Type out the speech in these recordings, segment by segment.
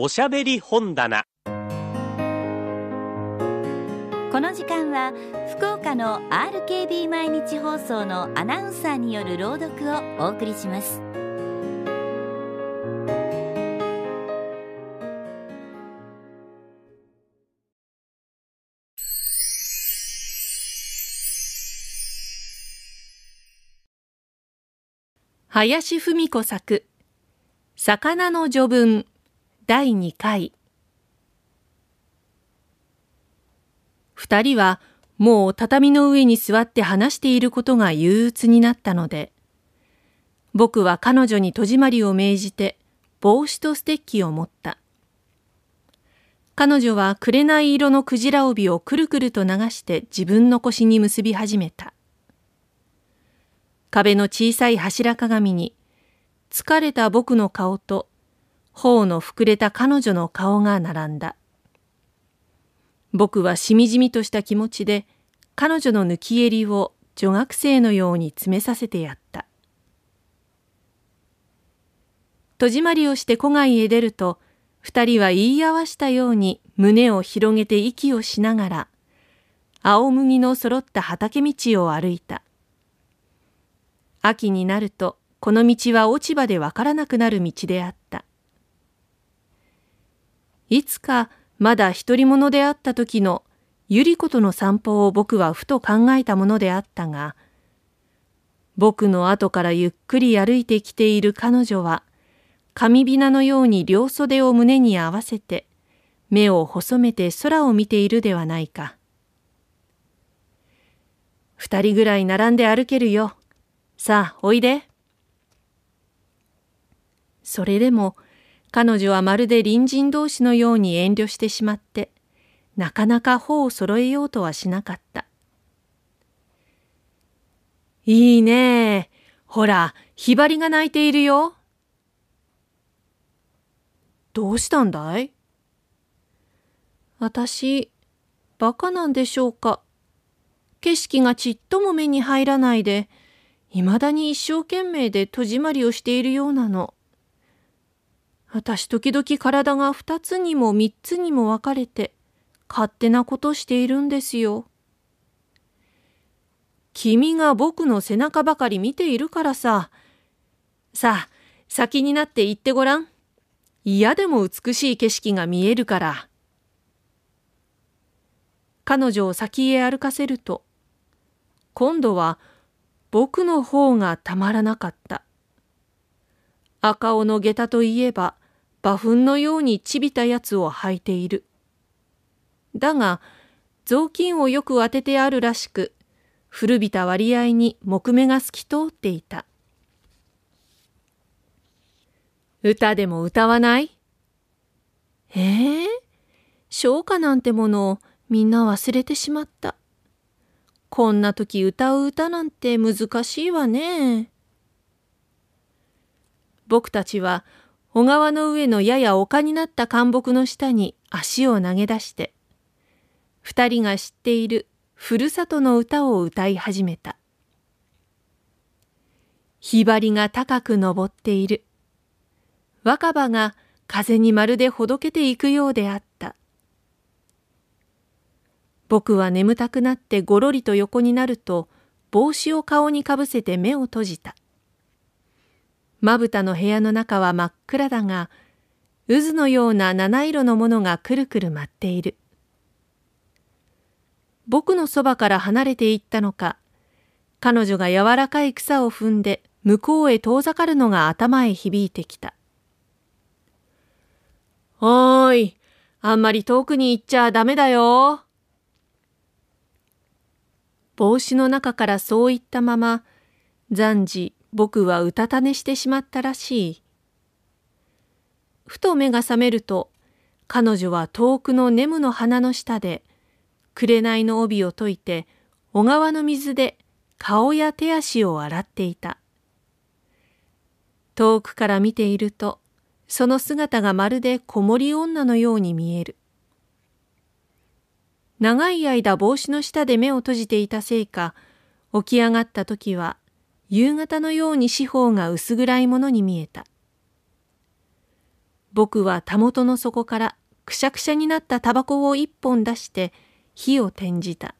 おしゃべり本棚。この時間は福岡の RKB 毎日放送のアナウンサーによる朗読をお送りします。林芙美子作魚の序文第2回。二人はもう畳の上に座って話していることが憂鬱になったので僕は彼女に戸締まりを命じて帽子とステッキを持った。彼女は紅色のクジラ帯をくるくると流して自分の腰に結び始めた。壁の小さい柱鏡に疲れた僕の顔と頬の膨れた彼女の顔が並んだ。僕はしみじみとした気持ちで彼女の抜き襟を女学生のように詰めさせてやった。戸締まりをして戸外へ出ると二人は言い合わしたように胸を広げて息をしながら青麦の揃った畑道を歩いた。秋になるとこの道は落ち葉でわからなくなる道であった。いつかまだ独り者であった時のゆり子との散歩を僕はふと考えたものであったが、僕の後からゆっくり歩いてきている彼女は、神びなのように両袖を胸に合わせて、目を細めて空を見ているではないか。二人ぐらい並んで歩けるよ。さあ、おいで。それでも、彼女はまるで隣人同士のように遠慮してしまって、なかなか頬を揃えようとはしなかった。いいねえほら、ひばりが泣いているよ。どうしたんだい？私、バカなんでしょうか。景色がちっとも目に入らないで、いまだに一生懸命で戸締まりをしているようなの。私時々体が二つにも三つにも分かれて勝手なことしているんですよ。君が僕の背中ばかり見ているからさ。さあ、先になって行ってごらん。嫌でも美しい景色が見えるから。彼女を先へ歩かせると、今度は僕の方がたまらなかった。赤尾の下駄といえば、馬糞のようにちびたやつを履いている。だが、雑巾をよく当ててあるらしく、古びた割合に木目が透き通っていた。歌でも歌わない？ええー、唱歌なんてものをみんな忘れてしまった。こんな時歌う歌なんて難しいわね。僕たちは小川の上のやや丘になった干木の下に足を投げ出して、二人が知っているふるさとの歌を歌い始めた。ひばりが高く登っている。若葉が風にまるでほどけていくようであった。僕は眠たくなってごろりと横になると帽子を顔にかぶせて目を閉じた。まぶたの部屋の中は真っ暗だが、渦のような七色のものがくるくる舞っている。僕のそばから離れていったのか、彼女が柔らかい草を踏んで向こうへ遠ざかるのが頭へ響いてきた。おーい、あんまり遠くに行っちゃダメだよ。帽子の中からそう言ったまま、暫時僕はうたた寝してしまったらしい。ふと目が覚めると、彼女は遠くのネムの花の下で、紅の帯を解いて、小川の水で顔や手足を洗っていた。遠くから見ていると、その姿がまるで子守女のように見える。長い間帽子の下で目を閉じていたせいか、起き上がった時は、夕方のように四方が薄暗いものに見えた。僕はたもとの底からくしゃくしゃになったタバコを一本出して火を転じた。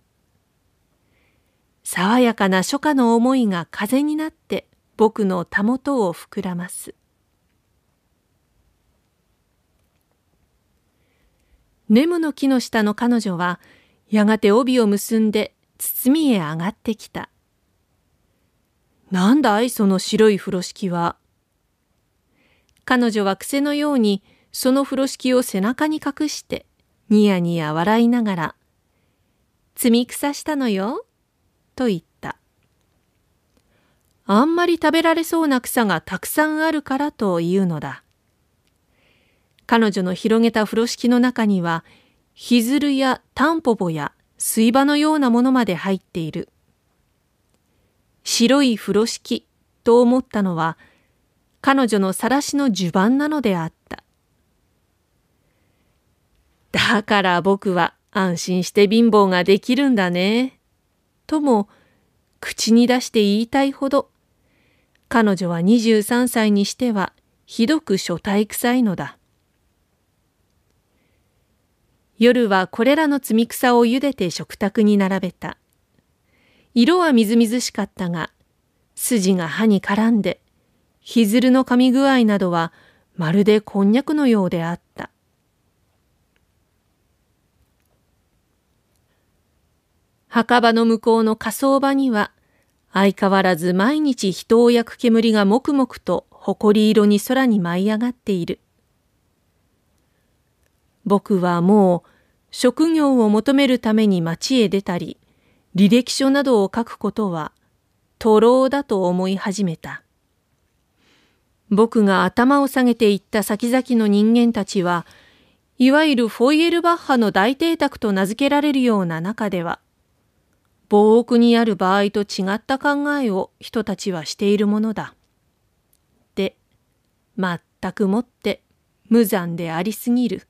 爽やかな初夏の思いが風になって僕のたもとを膨らます。ネムの木の下の彼女はやがて帯を結んで包みへ上がってきた。なんだいその白い風呂敷は。彼女は癖のようにその風呂敷を背中に隠してニヤニヤ笑いながら「摘み草したのよ」と言った。あんまり食べられそうな草がたくさんあるからというのだ。彼女の広げた風呂敷の中には、ヒズルやタンポポや水場のようなものまで入っている。白い風呂敷と思ったのは、彼女の晒しの襦袢なのであった。だから僕は安心して貧乏ができるんだね。とも、口に出して言いたいほど、彼女は23歳にしてはひどく所帯臭いのだ。夜はこれらの摘み草を茹でて食卓に並べた。色はみずみずしかったが、筋が歯に絡んで、ひずるの噛み具合などはまるでこんにゃくのようであった。墓場の向こうの火葬場には、相変わらず毎日人を焼く煙がもくもくと埃色に空に舞い上がっている。僕はもう職業を求めるために町へ出たり、履歴書などを書くことは、徒労だと思い始めた。僕が頭を下げていった先々の人間たちは、いわゆるフォイエルバッハの大邸宅と名付けられるような中では、暴奥にある場合と違った考えを人たちはしているものだ。で、全くもって無残でありすぎる。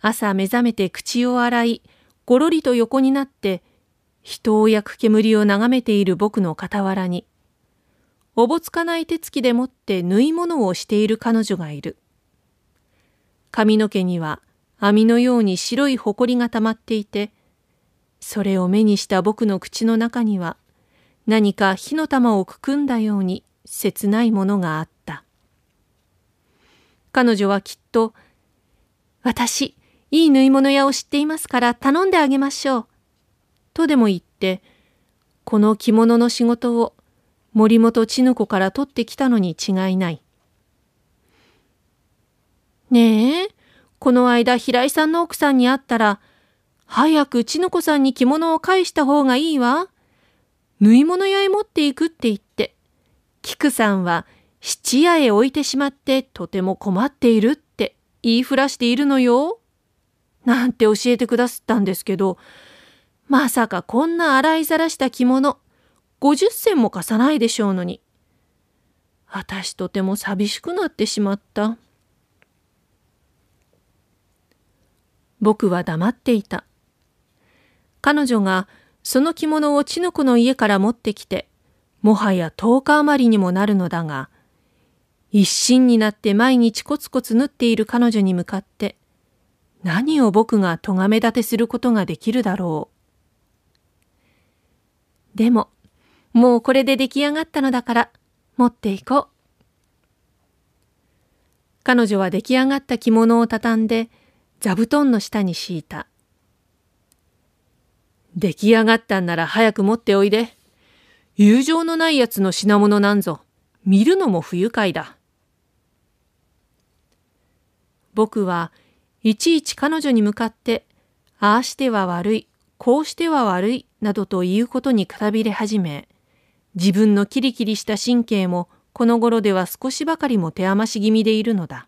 朝目覚めて口を洗い、ごろりと横になって、人を焼く煙を眺めている僕の傍らに、おぼつかない手つきでもって縫い物をしている彼女がいる。髪の毛には網のように白いほこりが溜まっていて、それを目にした僕の口の中には何か火の玉をくくんだように切ないものがあった。彼女はきっと、私、いい縫い物屋を知っていますから頼んであげましょう。とでも言って、この着物の仕事を森本千ぬ子から取ってきたのに違いない。ねえ、この間平井さんの奥さんに会ったら、早く千ぬ子さんに着物を返した方がいいわ。縫い物屋へ持っていくって言って、菊さんは質屋へ置いてしまってとても困っているって言いふらしているのよ。なんて教えてくださったんですけど、まさかこんな洗いざらした着物、50銭も貸さないでしょうのに。私とても寂しくなってしまった。僕は黙っていた。彼女がその着物を千の子の家から持ってきて、もはや10日余りにもなるのだが、一心になって毎日コツコツ縫っている彼女に向かって、何を僕が咎め立てすることができるだろう。でも、もうこれで出来上がったのだから、持っていこう。彼女は出来上がった着物を畳んで、座布団の下に敷いた。出来上がったんなら早く持っておいで。友情のないやつの品物なんぞ、見るのも不愉快だ。僕はいちいち彼女に向かって、ああしては悪い、こうしては悪い、などということにくたびれ始め、自分のキリキリした神経もこの頃では少しばかりも手余し気味でいるのだ。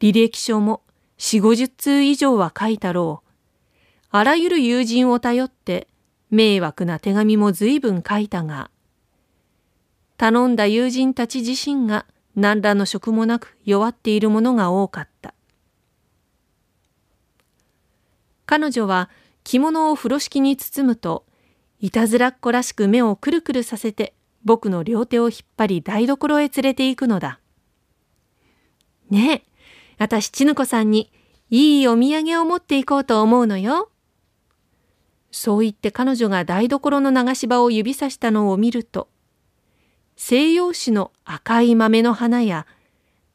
履歴書も四五十通以上は書いたろう。あらゆる友人を頼って迷惑な手紙も随分書いたが、頼んだ友人たち自身が何らの職もなく弱っているものが多かった。彼女は着物を風呂敷に包むと、いたずらっ子らしく目をくるくるさせて僕の両手を引っ張り台所へ連れて行くのだ。ねえ、私ちぬこさんにいいお土産を持っていこうと思うのよ。そう言って彼女が台所の流し場を指さしたのを見ると、西洋種の赤い豆の花や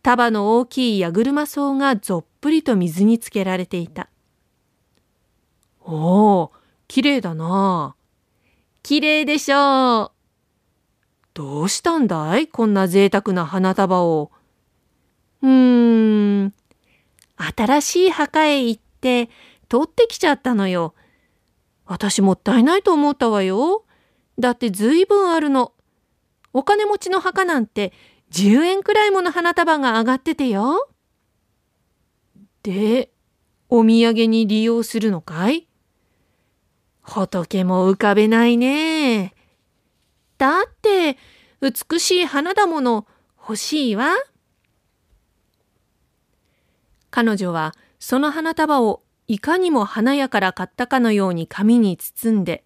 束の大きい矢車草がぞっぷりと水につけられていた。おお、きれいだな。きれいでしょう。どうしたんだいこんな贅沢な花束を。うーん、新しい墓へ行って取ってきちゃったのよ。私もったいないと思ったわよ。だってずいぶんあるの。お金持ちの墓なんて10円くらいもの花束が上がっててよ。で、お土産に利用するのかい？仏も浮かべないね。だって、美しい花だもの欲しいわ。彼女はその花束をいかにも華やから買ったかのように紙に包んで、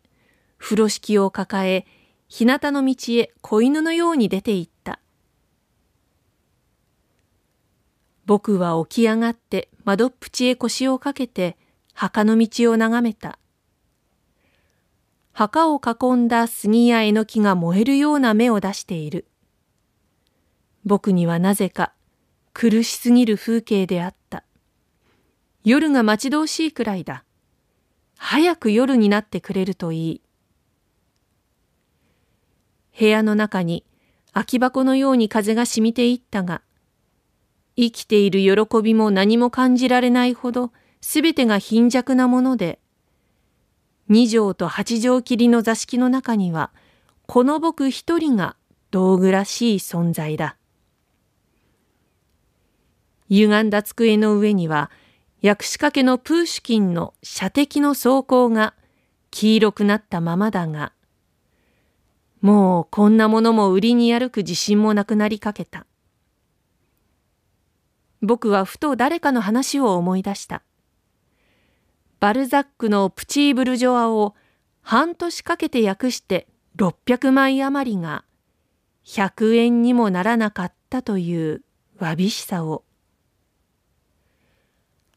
風呂敷を抱え、日向の道へ子犬のように出て行った。僕は起き上がって窓っ淵へ腰をかけて墓の道を眺めた。墓を囲んだ杉やえのきが燃えるような目を出している。僕にはなぜか苦しすぎる風景であった。夜が待ち遠しいくらいだ。早く夜になってくれるといい。部屋の中に空き箱のように風が染みていったが、生きている喜びも何も感じられないほどすべてが貧弱なもので、二畳と八畳切りの座敷の中には、この僕一人が道具らしい存在だ。歪んだ机の上には、薬師掛けのプーシュキンの射的の装甲が黄色くなったままだが、もうこんなものも売りに歩く自信もなくなりかけた。僕はふと誰かの話を思い出した。バルザックのプチーブルジョアを半年かけて訳して600枚余りが100円にもならなかったというわびしさを。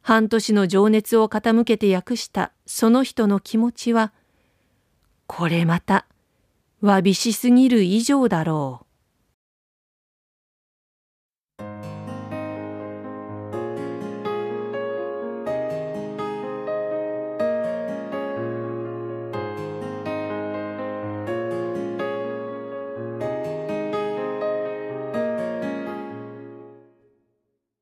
半年の情熱を傾けて訳したその人の気持ちは、これまたわびしすぎる以上だろう。